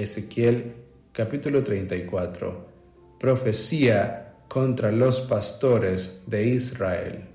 Ezequiel capítulo 34. Profecía contra los pastores de Israel.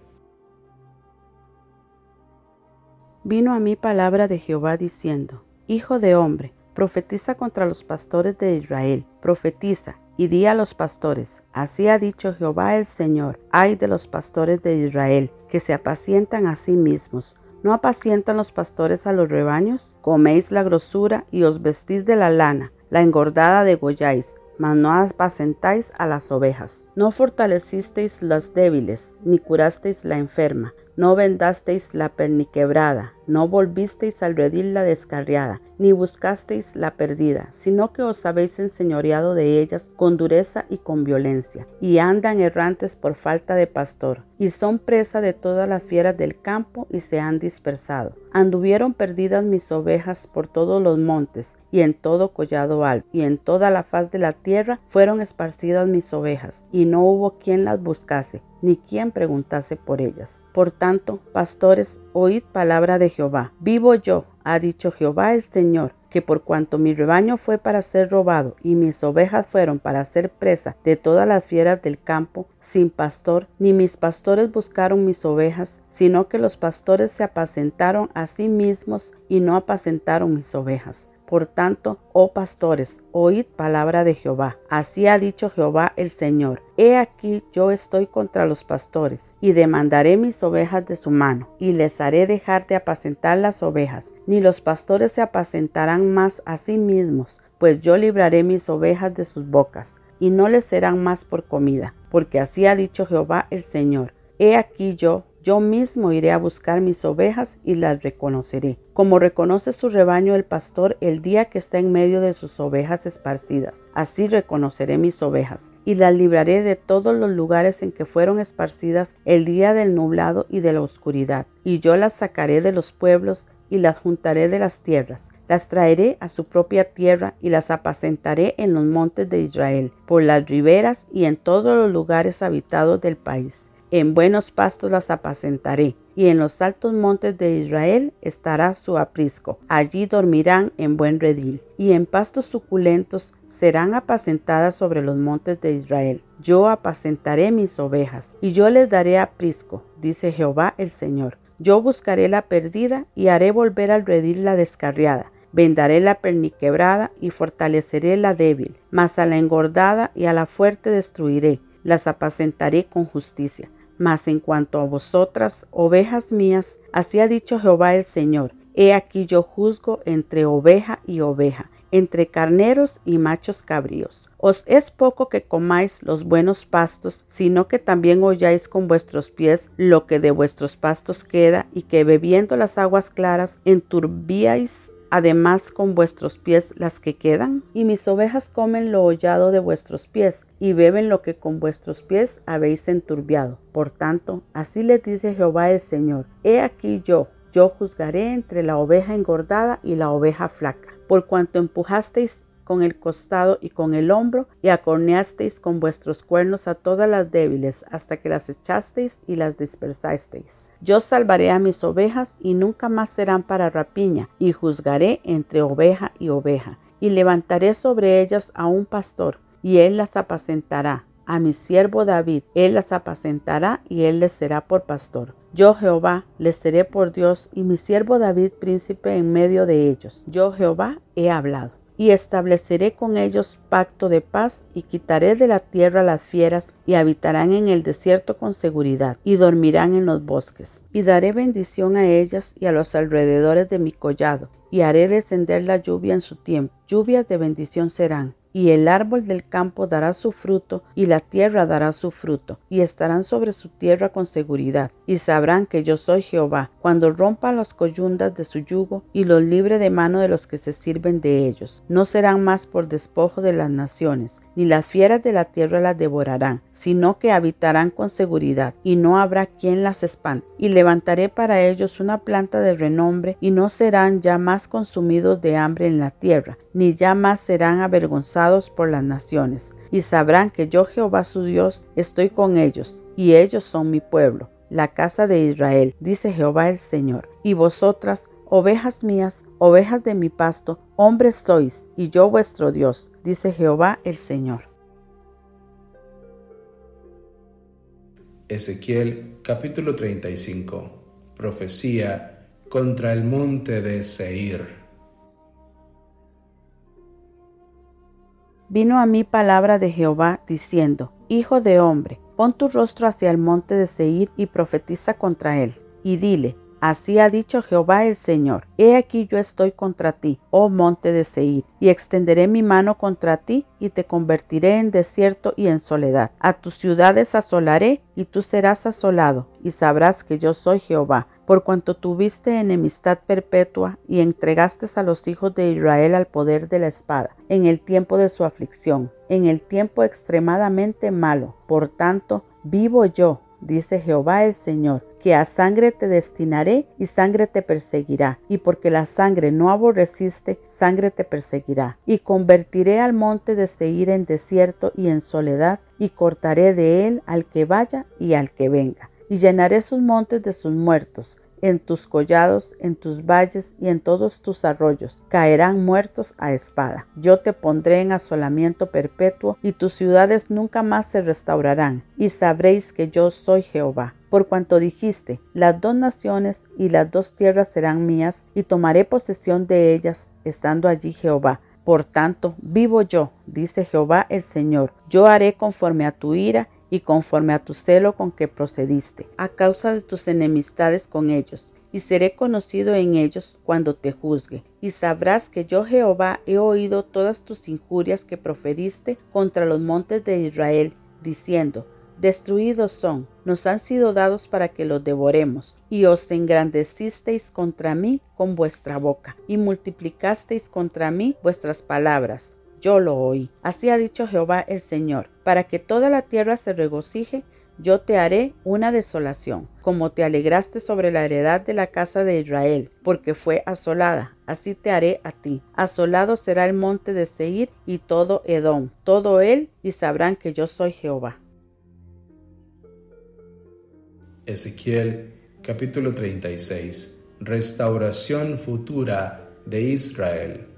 Vino a mí palabra de Jehová diciendo, Hijo de hombre, profetiza contra los pastores de Israel, profetiza y di a los pastores, así ha dicho Jehová el Señor, ay de los pastores de Israel, que se apacientan a sí mismos. ¿No apacientan los pastores a los rebaños? Coméis la grosura y os vestís de la lana, la engordada degolláis, mas no apacentáis a las ovejas. No fortalecisteis las débiles, ni curasteis la enferma, no vendasteis la perniquebrada, no volvisteis al redil la descarriada, ni buscasteis la perdida, sino que os habéis enseñoreado de ellas con dureza y con violencia, y andan errantes por falta de pastor, y son presa de todas las fieras del campo y se han dispersado. Anduvieron perdidas mis ovejas por todos los montes, y en todo collado alto, y en toda la faz de la tierra fueron esparcidas mis ovejas, y no hubo quien las buscase ni quien preguntase por ellas. Por tanto, pastores, oíd palabra de Jehová. Vivo yo, ha dicho Jehová el Señor, que por cuanto mi rebaño fue para ser robado y mis ovejas fueron para ser presa de todas las fieras del campo, sin pastor, ni mis pastores buscaron mis ovejas, sino que los pastores se apacentaron a sí mismos y no apacentaron mis ovejas. Por tanto, oh pastores, oíd palabra de Jehová. Así ha dicho Jehová el Señor. He aquí yo estoy contra los pastores, y demandaré mis ovejas de su mano, y les haré dejar de apacentar las ovejas, ni los pastores se apacentarán más a sí mismos, pues yo libraré mis ovejas de sus bocas, y no les serán más por comida, porque así ha dicho Jehová el Señor. He aquí yo yo mismo iré a buscar mis ovejas y las reconoceré, como reconoce su rebaño el pastor el día que está en medio de sus ovejas esparcidas. Así reconoceré mis ovejas y las libraré de todos los lugares en que fueron esparcidas el día del nublado y de la oscuridad. Y yo las sacaré de los pueblos y las juntaré de las tierras, las traeré a su propia tierra y las apacentaré en los montes de Israel, por las riberas y en todos los lugares habitados del país. En buenos pastos las apacentaré, y en los altos montes de Israel estará su aprisco. Allí dormirán en buen redil, y en pastos suculentos serán apacentadas sobre los montes de Israel. Yo apacentaré mis ovejas, y yo les daré aprisco, dice Jehová el Señor. Yo buscaré la perdida y haré volver al redil la descarriada. Vendaré la perniquebrada y fortaleceré la débil, mas a la engordada y a la fuerte destruiré. Las apacentaré con justicia mas en cuanto a vosotras, ovejas mías, así ha dicho Jehová el Señor, he aquí yo juzgo entre oveja y oveja, entre carneros y machos cabríos. Os es poco que comáis los buenos pastos, sino que también holláis con vuestros pies lo que de vuestros pastos queda, y que bebiendo las aguas claras enturbiáis además con vuestros pies las que quedan? Y mis ovejas comen lo hollado de vuestros pies, y beben lo que con vuestros pies habéis enturbiado. Por tanto, así le dice Jehová el Señor, He aquí yo, yo juzgaré entre la oveja engordada y la oveja flaca, por cuanto empujasteis con el costado y con el hombro, y acorneasteis con vuestros cuernos a todas las débiles, hasta que las echasteis y las dispersasteis. Yo salvaré a mis ovejas, y nunca más serán para rapiña, y juzgaré entre oveja y oveja, y levantaré sobre ellas a un pastor, y él las apacentará. A mi siervo David, él las apacentará, y él les será por pastor. Yo Jehová les seré por Dios, y mi siervo David príncipe en medio de ellos. Yo Jehová he hablado y estableceré con ellos pacto de paz y quitaré de la tierra las fieras y habitarán en el desierto con seguridad y dormirán en los bosques. Y daré bendición a ellas y a los alrededores de mi collado y haré descender la lluvia en su tiempo. Lluvias de bendición serán y el árbol del campo dará su fruto, y la tierra dará su fruto, y estarán sobre su tierra con seguridad, y sabrán que yo soy Jehová, cuando rompa las coyundas de su yugo, y los libre de mano de los que se sirven de ellos. No serán más por despojo de las naciones, ni las fieras de la tierra las devorarán, sino que habitarán con seguridad, y no habrá quien las espante. Y levantaré para ellos una planta de renombre, y no serán ya más consumidos de hambre en la tierra, ni ya más serán avergonzados por las naciones, y sabrán que yo Jehová su Dios estoy con ellos, y ellos son mi pueblo, la casa de Israel, dice Jehová el Señor. Y vosotras, ovejas mías, ovejas de mi pasto, hombres sois, y yo vuestro Dios, dice Jehová el Señor. Ezequiel capítulo 35 Profecía contra el monte de Seir. Vino a mí palabra de Jehová diciendo, Hijo de hombre, pon tu rostro hacia el monte de Seir y profetiza contra él, y dile, Así ha dicho Jehová el Señor, He aquí yo estoy contra ti, oh monte de Seir, y extenderé mi mano contra ti, y te convertiré en desierto y en soledad. A tus ciudades asolaré, y tú serás asolado, y sabrás que yo soy Jehová, por cuanto tuviste enemistad perpetua, y entregaste a los hijos de Israel al poder de la espada, en el tiempo de su aflicción, en el tiempo extremadamente malo. Por tanto, vivo yo, dice Jehová el Señor, que a sangre te destinaré y sangre te perseguirá, y porque la sangre no aborreciste, sangre te perseguirá. Y convertiré al monte de Seir en desierto y en soledad, y cortaré de él al que vaya y al que venga. Y llenaré sus montes de sus muertos, en tus collados, en tus valles y en todos tus arroyos. Caerán muertos a espada. Yo te pondré en asolamiento perpetuo y tus ciudades nunca más se restaurarán. Y sabréis que yo soy Jehová. Por cuanto dijiste, las dos naciones y las dos tierras serán mías, y tomaré posesión de ellas, estando allí Jehová. Por tanto, vivo yo, dice Jehová el Señor, yo haré conforme a tu ira y conforme a tu celo con que procediste, a causa de tus enemistades con ellos, y seré conocido en ellos cuando te juzgue. Y sabrás que yo Jehová he oído todas tus injurias que proferiste contra los montes de Israel, diciendo, Destruidos son, nos han sido dados para que los devoremos. Y os engrandecisteis contra mí con vuestra boca, y multiplicasteis contra mí vuestras palabras yo lo oí. Así ha dicho Jehová el Señor, para que toda la tierra se regocije, yo te haré una desolación, como te alegraste sobre la heredad de la casa de Israel, porque fue asolada, así te haré a ti. Asolado será el monte de Seir y todo Edom, todo él, y sabrán que yo soy Jehová. Ezequiel capítulo 36 Restauración futura de Israel.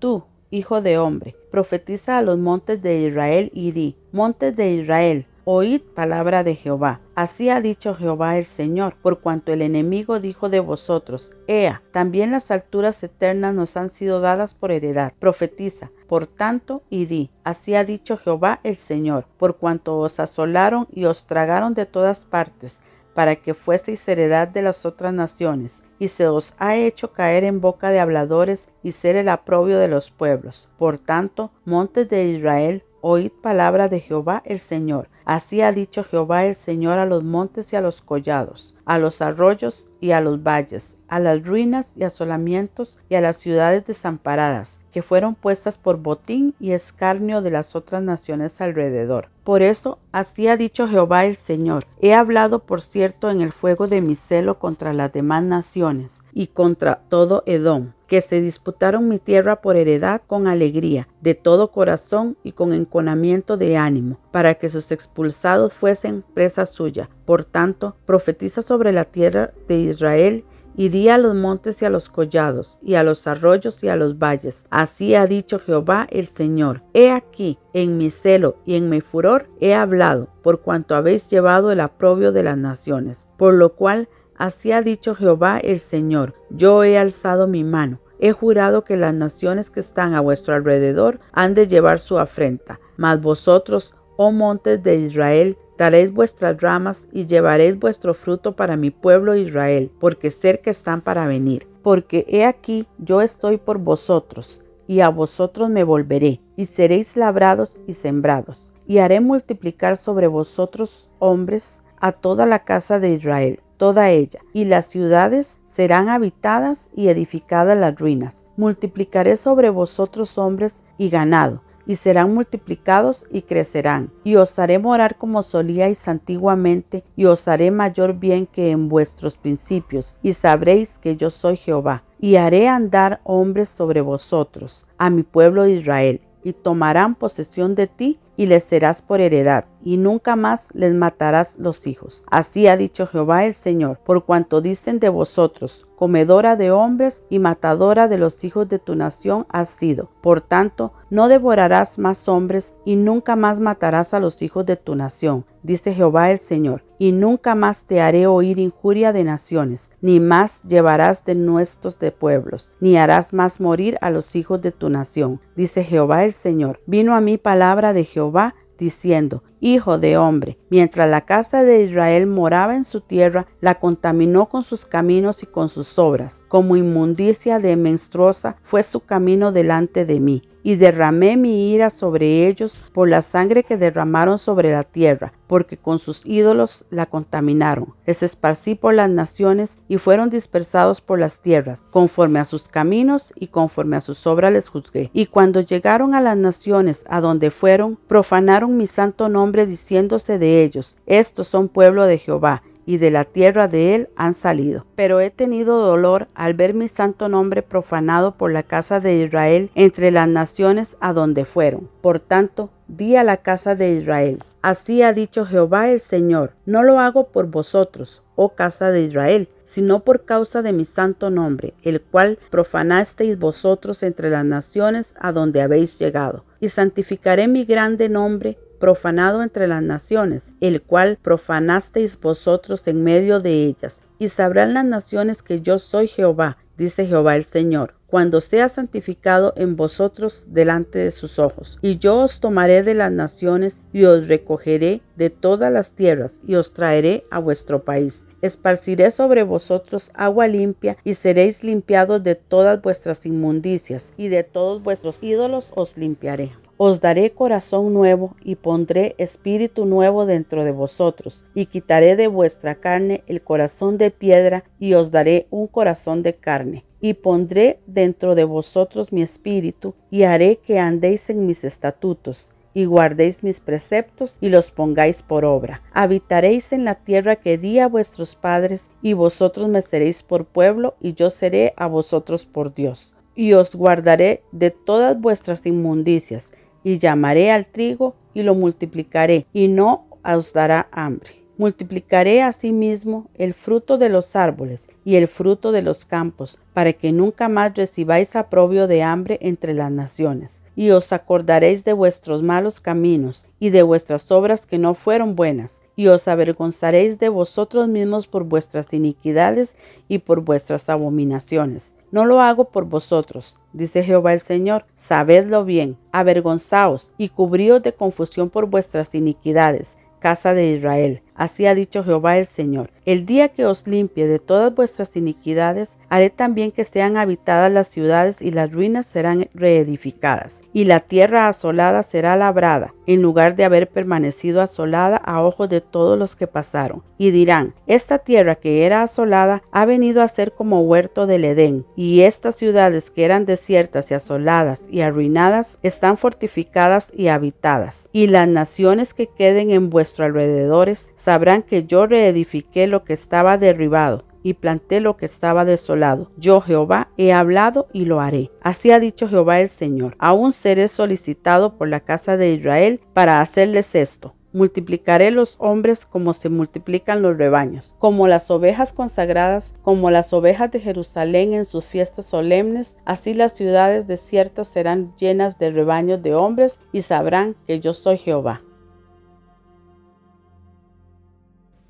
Tú, hijo de hombre, profetiza a los montes de Israel y di, montes de Israel, oíd palabra de Jehová. Así ha dicho Jehová el Señor, por cuanto el enemigo dijo de vosotros, Ea, también las alturas eternas nos han sido dadas por heredad. Profetiza, por tanto, y di, así ha dicho Jehová el Señor, por cuanto os asolaron y os tragaron de todas partes, para que fueseis heredad de las otras naciones, y se os ha hecho caer en boca de habladores y ser el aprobio de los pueblos. Por tanto, montes de Israel, oíd palabra de Jehová el Señor. Así ha dicho Jehová el Señor a los montes y a los collados, a los arroyos y a los valles, a las ruinas y asolamientos y a las ciudades desamparadas, que fueron puestas por botín y escarnio de las otras naciones alrededor. Por eso, así ha dicho Jehová el Señor, he hablado por cierto en el fuego de mi celo contra las demás naciones y contra todo Edom, que se disputaron mi tierra por heredad con alegría, de todo corazón y con enconamiento de ánimo, para que sus expulsados fuesen presa suya. Por tanto, profetiza sobre la tierra de Israel y di a los montes y a los collados, y a los arroyos y a los valles. Así ha dicho Jehová el Señor. He aquí, en mi celo y en mi furor he hablado, por cuanto habéis llevado el aprobio de las naciones. Por lo cual, así ha dicho Jehová el Señor. Yo he alzado mi mano. He jurado que las naciones que están a vuestro alrededor han de llevar su afrenta. Mas vosotros, oh montes de Israel, daréis vuestras ramas y llevaréis vuestro fruto para mi pueblo Israel, porque cerca están para venir. Porque he aquí yo estoy por vosotros, y a vosotros me volveré, y seréis labrados y sembrados, y haré multiplicar sobre vosotros hombres a toda la casa de Israel, toda ella, y las ciudades serán habitadas y edificadas las ruinas. Multiplicaré sobre vosotros hombres y ganado, y serán multiplicados y crecerán. Y os haré morar como solíais antiguamente, y os haré mayor bien que en vuestros principios, y sabréis que yo soy Jehová. Y haré andar hombres sobre vosotros, a mi pueblo Israel, y tomarán posesión de ti y les serás por heredad, y nunca más les matarás los hijos. Así ha dicho Jehová el Señor, por cuanto dicen de vosotros, comedora de hombres y matadora de los hijos de tu nación has sido. Por tanto, no devorarás más hombres y nunca más matarás a los hijos de tu nación, dice Jehová el Señor, y nunca más te haré oír injuria de naciones, ni más llevarás de nuestros de pueblos, ni harás más morir a los hijos de tu nación, dice Jehová el Señor. Vino a mí palabra de Jehová diciendo, Hijo de hombre, mientras la casa de Israel moraba en su tierra, la contaminó con sus caminos y con sus obras. Como inmundicia de menstruosa fue su camino delante de mí y derramé mi ira sobre ellos por la sangre que derramaron sobre la tierra, porque con sus ídolos la contaminaron. Les esparcí por las naciones y fueron dispersados por las tierras, conforme a sus caminos y conforme a sus obras les juzgué. Y cuando llegaron a las naciones a donde fueron, profanaron mi santo nombre diciéndose de ellos, estos son pueblo de Jehová y de la tierra de él han salido. Pero he tenido dolor al ver mi santo nombre profanado por la casa de Israel entre las naciones a donde fueron. Por tanto, di a la casa de Israel, así ha dicho Jehová el Señor, no lo hago por vosotros, oh casa de Israel, sino por causa de mi santo nombre, el cual profanasteis vosotros entre las naciones a donde habéis llegado. Y santificaré mi grande nombre profanado entre las naciones, el cual profanasteis vosotros en medio de ellas. Y sabrán las naciones que yo soy Jehová, dice Jehová el Señor, cuando sea santificado en vosotros delante de sus ojos. Y yo os tomaré de las naciones y os recogeré de todas las tierras y os traeré a vuestro país. Esparciré sobre vosotros agua limpia y seréis limpiados de todas vuestras inmundicias y de todos vuestros ídolos os limpiaré. Os daré corazón nuevo y pondré espíritu nuevo dentro de vosotros, y quitaré de vuestra carne el corazón de piedra, y os daré un corazón de carne. Y pondré dentro de vosotros mi espíritu, y haré que andéis en mis estatutos, y guardéis mis preceptos y los pongáis por obra. Habitaréis en la tierra que di a vuestros padres, y vosotros me seréis por pueblo, y yo seré a vosotros por Dios. Y os guardaré de todas vuestras inmundicias, y llamaré al trigo y lo multiplicaré, y no os dará hambre. Multiplicaré asimismo el fruto de los árboles y el fruto de los campos, para que nunca más recibáis aprobio de hambre entre las naciones. Y os acordaréis de vuestros malos caminos y de vuestras obras que no fueron buenas, y os avergonzaréis de vosotros mismos por vuestras iniquidades y por vuestras abominaciones. No lo hago por vosotros, dice Jehová el Señor, sabedlo bien, avergonzaos y cubríos de confusión por vuestras iniquidades, casa de Israel. Así ha dicho Jehová el Señor. El día que os limpie de todas vuestras iniquidades, haré también que sean habitadas las ciudades y las ruinas serán reedificadas. Y la tierra asolada será labrada, en lugar de haber permanecido asolada a ojos de todos los que pasaron. Y dirán, esta tierra que era asolada ha venido a ser como huerto del Edén, y estas ciudades que eran desiertas y asoladas y arruinadas están fortificadas y habitadas. Y las naciones que queden en vuestro alrededores sabrán que yo reedifiqué lo que estaba derribado y planté lo que estaba desolado. Yo Jehová he hablado y lo haré. Así ha dicho Jehová el Señor. Aún seré solicitado por la casa de Israel para hacerles esto. Multiplicaré los hombres como se multiplican los rebaños, como las ovejas consagradas, como las ovejas de Jerusalén en sus fiestas solemnes, así las ciudades desiertas serán llenas de rebaños de hombres y sabrán que yo soy Jehová.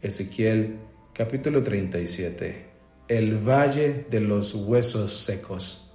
Ezequiel capítulo 37 El valle de los huesos secos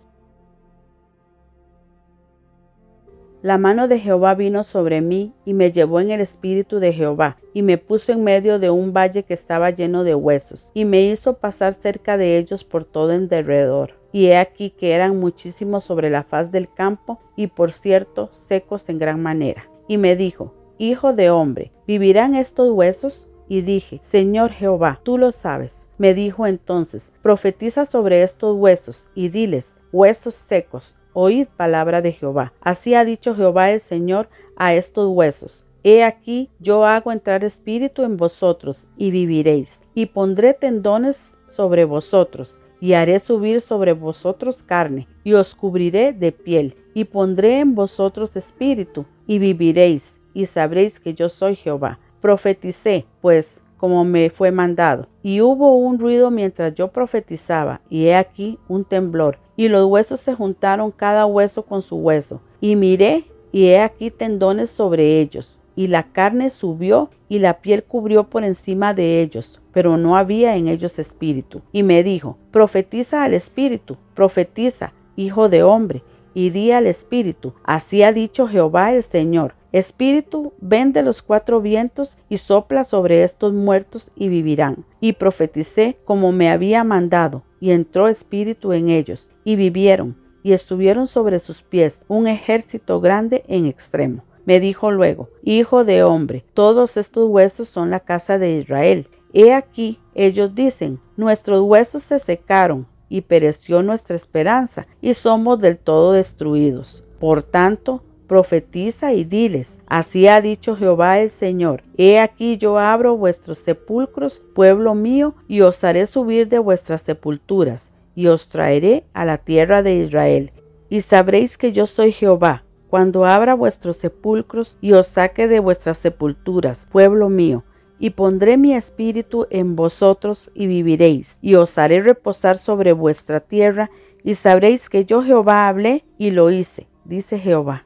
La mano de Jehová vino sobre mí y me llevó en el espíritu de Jehová y me puso en medio de un valle que estaba lleno de huesos y me hizo pasar cerca de ellos por todo en derredor. Y he aquí que eran muchísimos sobre la faz del campo y por cierto secos en gran manera. Y me dijo, Hijo de hombre, ¿vivirán estos huesos? Y dije, Señor Jehová, tú lo sabes. Me dijo entonces, profetiza sobre estos huesos y diles, huesos secos, oíd palabra de Jehová. Así ha dicho Jehová el Señor a estos huesos. He aquí, yo hago entrar espíritu en vosotros y viviréis, y pondré tendones sobre vosotros, y haré subir sobre vosotros carne, y os cubriré de piel, y pondré en vosotros espíritu, y viviréis, y sabréis que yo soy Jehová. Profeticé, pues, como me fue mandado. Y hubo un ruido mientras yo profetizaba, y he aquí un temblor, y los huesos se juntaron cada hueso con su hueso. Y miré, y he aquí tendones sobre ellos, y la carne subió, y la piel cubrió por encima de ellos, pero no había en ellos espíritu. Y me dijo, profetiza al espíritu, profetiza, hijo de hombre, y di al espíritu, así ha dicho Jehová el Señor Espíritu, ven de los cuatro vientos y sopla sobre estos muertos y vivirán. Y profeticé como me había mandado, y entró espíritu en ellos, y vivieron, y estuvieron sobre sus pies un ejército grande en extremo. Me dijo luego, Hijo de hombre, todos estos huesos son la casa de Israel. He aquí, ellos dicen, nuestros huesos se secaron, y pereció nuestra esperanza, y somos del todo destruidos. Por tanto, profetiza y diles, así ha dicho Jehová el Señor, he aquí yo abro vuestros sepulcros, pueblo mío, y os haré subir de vuestras sepulturas, y os traeré a la tierra de Israel. Y sabréis que yo soy Jehová, cuando abra vuestros sepulcros y os saque de vuestras sepulturas, pueblo mío, y pondré mi espíritu en vosotros y viviréis, y os haré reposar sobre vuestra tierra, y sabréis que yo Jehová hablé y lo hice, dice Jehová.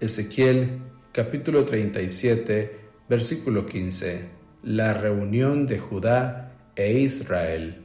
Ezequiel capítulo 37 versículo 15. La reunión de Judá e Israel.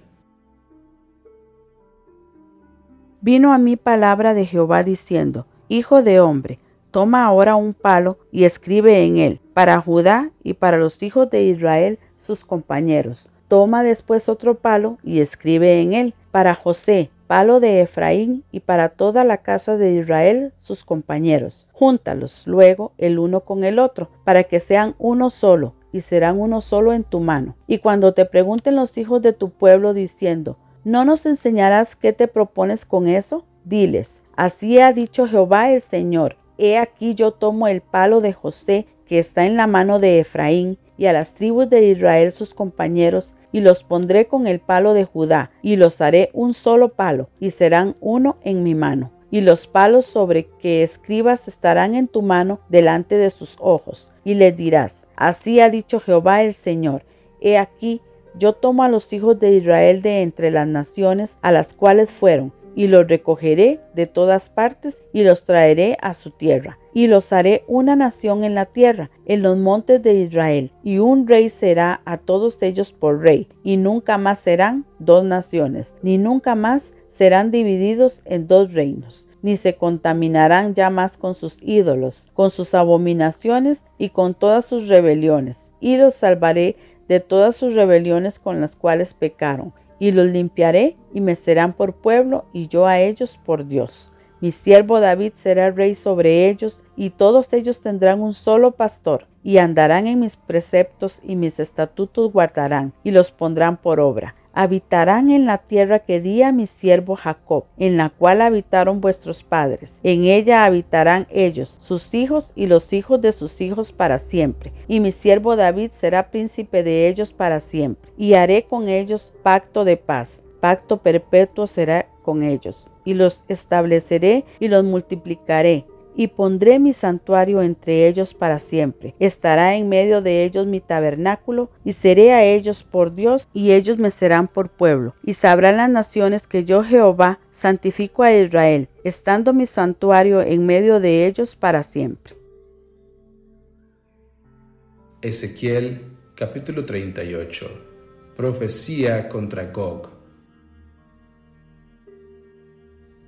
Vino a mí palabra de Jehová diciendo, Hijo de hombre, toma ahora un palo y escribe en él, para Judá y para los hijos de Israel sus compañeros. Toma después otro palo y escribe en él, para José, palo de Efraín y para toda la casa de Israel sus compañeros. Júntalos luego el uno con el otro, para que sean uno solo, y serán uno solo en tu mano. Y cuando te pregunten los hijos de tu pueblo diciendo, ¿no nos enseñarás qué te propones con eso? Diles, así ha dicho Jehová el Señor, he aquí yo tomo el palo de José que está en la mano de Efraín, y a las tribus de Israel sus compañeros, y los pondré con el palo de Judá, y los haré un solo palo, y serán uno en mi mano. Y los palos sobre que escribas estarán en tu mano delante de sus ojos, y les dirás, así ha dicho Jehová el Señor, he aquí, yo tomo a los hijos de Israel de entre las naciones a las cuales fueron, y los recogeré de todas partes y los traeré a su tierra. Y los haré una nación en la tierra, en los montes de Israel, y un rey será a todos ellos por rey, y nunca más serán dos naciones, ni nunca más serán divididos en dos reinos ni se contaminarán ya más con sus ídolos, con sus abominaciones y con todas sus rebeliones. Y los salvaré de todas sus rebeliones con las cuales pecaron, y los limpiaré y me serán por pueblo y yo a ellos por Dios. Mi siervo David será rey sobre ellos y todos ellos tendrán un solo pastor y andarán en mis preceptos y mis estatutos guardarán y los pondrán por obra habitarán en la tierra que di a mi siervo Jacob, en la cual habitaron vuestros padres. En ella habitarán ellos, sus hijos y los hijos de sus hijos para siempre. Y mi siervo David será príncipe de ellos para siempre. Y haré con ellos pacto de paz. Pacto perpetuo será con ellos. Y los estableceré y los multiplicaré y pondré mi santuario entre ellos para siempre. Estará en medio de ellos mi tabernáculo, y seré a ellos por Dios, y ellos me serán por pueblo. Y sabrán las naciones que yo Jehová santifico a Israel, estando mi santuario en medio de ellos para siempre. Ezequiel capítulo 38 Profecía contra Gog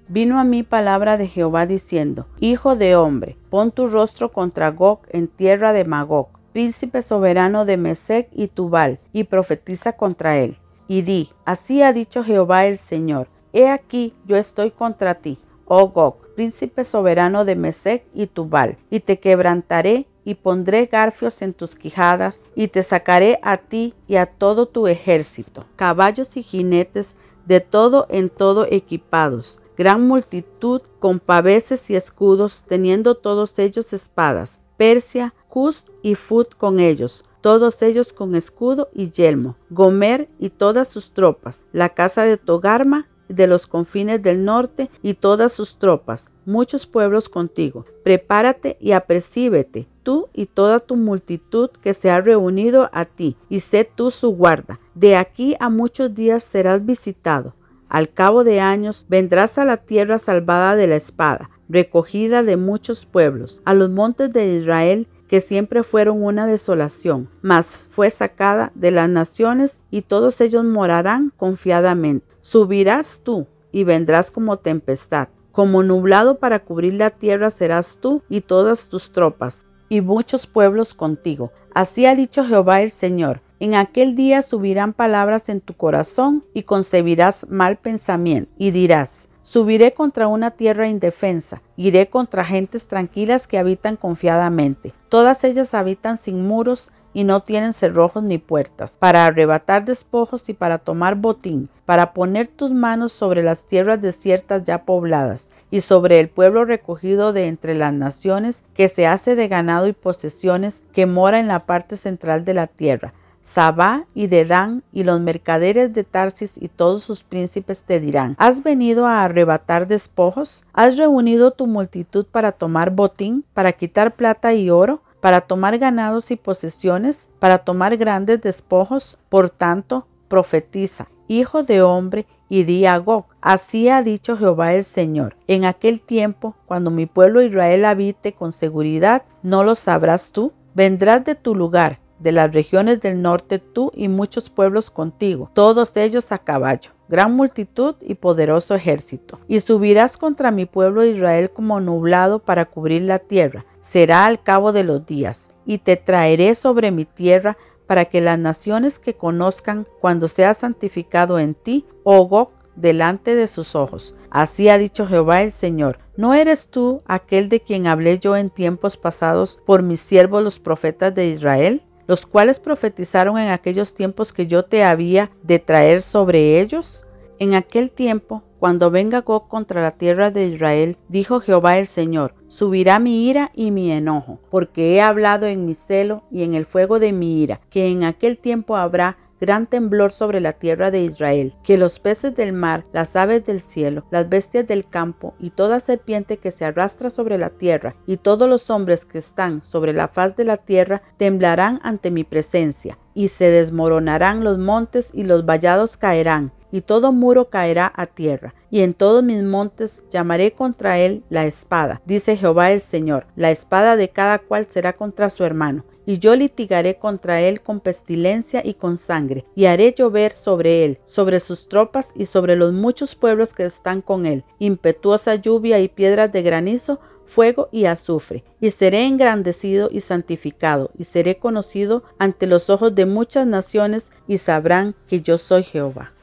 vino a mí palabra de Jehová diciendo, Hijo de hombre, pon tu rostro contra Gog en tierra de Magog, príncipe soberano de Mesec y Tubal, y profetiza contra él. Y di, así ha dicho Jehová el Señor, he aquí yo estoy contra ti, oh Gog, príncipe soberano de Mesec y Tubal, y te quebrantaré y pondré garfios en tus quijadas, y te sacaré a ti y a todo tu ejército, caballos y jinetes de todo en todo equipados, gran multitud con paveses y escudos, teniendo todos ellos espadas, Persia, Cus y Fut con ellos, todos ellos con escudo y yelmo, Gomer y todas sus tropas, la casa de Togarma de los confines del norte y todas sus tropas, muchos pueblos contigo. Prepárate y apercíbete, tú y toda tu multitud que se ha reunido a ti, y sé tú su guarda. De aquí a muchos días serás visitado. Al cabo de años vendrás a la tierra salvada de la espada, recogida de muchos pueblos, a los montes de Israel que siempre fueron una desolación, mas fue sacada de las naciones y todos ellos morarán confiadamente. Subirás tú y vendrás como tempestad, como nublado para cubrir la tierra serás tú y todas tus tropas, y muchos pueblos contigo. Así ha dicho Jehová el Señor. En aquel día subirán palabras en tu corazón y concebirás mal pensamiento y dirás, Subiré contra una tierra indefensa, iré contra gentes tranquilas que habitan confiadamente. Todas ellas habitan sin muros y no tienen cerrojos ni puertas, para arrebatar despojos y para tomar botín, para poner tus manos sobre las tierras desiertas ya pobladas, y sobre el pueblo recogido de entre las naciones, que se hace de ganado y posesiones, que mora en la parte central de la tierra Sabá y Dedán y los mercaderes de Tarsis y todos sus príncipes te dirán, ¿has venido a arrebatar despojos? ¿Has reunido tu multitud para tomar botín, para quitar plata y oro? para tomar ganados y posesiones, para tomar grandes despojos. Por tanto, profetiza, hijo de hombre, y di a Gog, así ha dicho Jehová el Señor. En aquel tiempo, cuando mi pueblo Israel habite con seguridad, ¿no lo sabrás tú? Vendrás de tu lugar de las regiones del norte tú y muchos pueblos contigo, todos ellos a caballo, gran multitud y poderoso ejército. Y subirás contra mi pueblo Israel como nublado para cubrir la tierra, será al cabo de los días, y te traeré sobre mi tierra para que las naciones que conozcan cuando sea santificado en ti, oh delante de sus ojos. Así ha dicho Jehová el Señor. ¿No eres tú aquel de quien hablé yo en tiempos pasados por mis siervos los profetas de Israel? Los cuales profetizaron en aquellos tiempos que yo te había de traer sobre ellos? En aquel tiempo, cuando venga Gog contra la tierra de Israel, dijo Jehová el Señor, subirá mi ira y mi enojo, porque he hablado en mi celo y en el fuego de mi ira, que en aquel tiempo habrá gran temblor sobre la tierra de Israel, que los peces del mar, las aves del cielo, las bestias del campo y toda serpiente que se arrastra sobre la tierra y todos los hombres que están sobre la faz de la tierra temblarán ante mi presencia, y se desmoronarán los montes y los vallados caerán, y todo muro caerá a tierra, y en todos mis montes llamaré contra él la espada, dice Jehová el Señor, la espada de cada cual será contra su hermano, y yo litigaré contra él con pestilencia y con sangre, y haré llover sobre él, sobre sus tropas y sobre los muchos pueblos que están con él, impetuosa lluvia y piedras de granizo, fuego y azufre, y seré engrandecido y santificado, y seré conocido ante los ojos de muchas naciones, y sabrán que yo soy Jehová.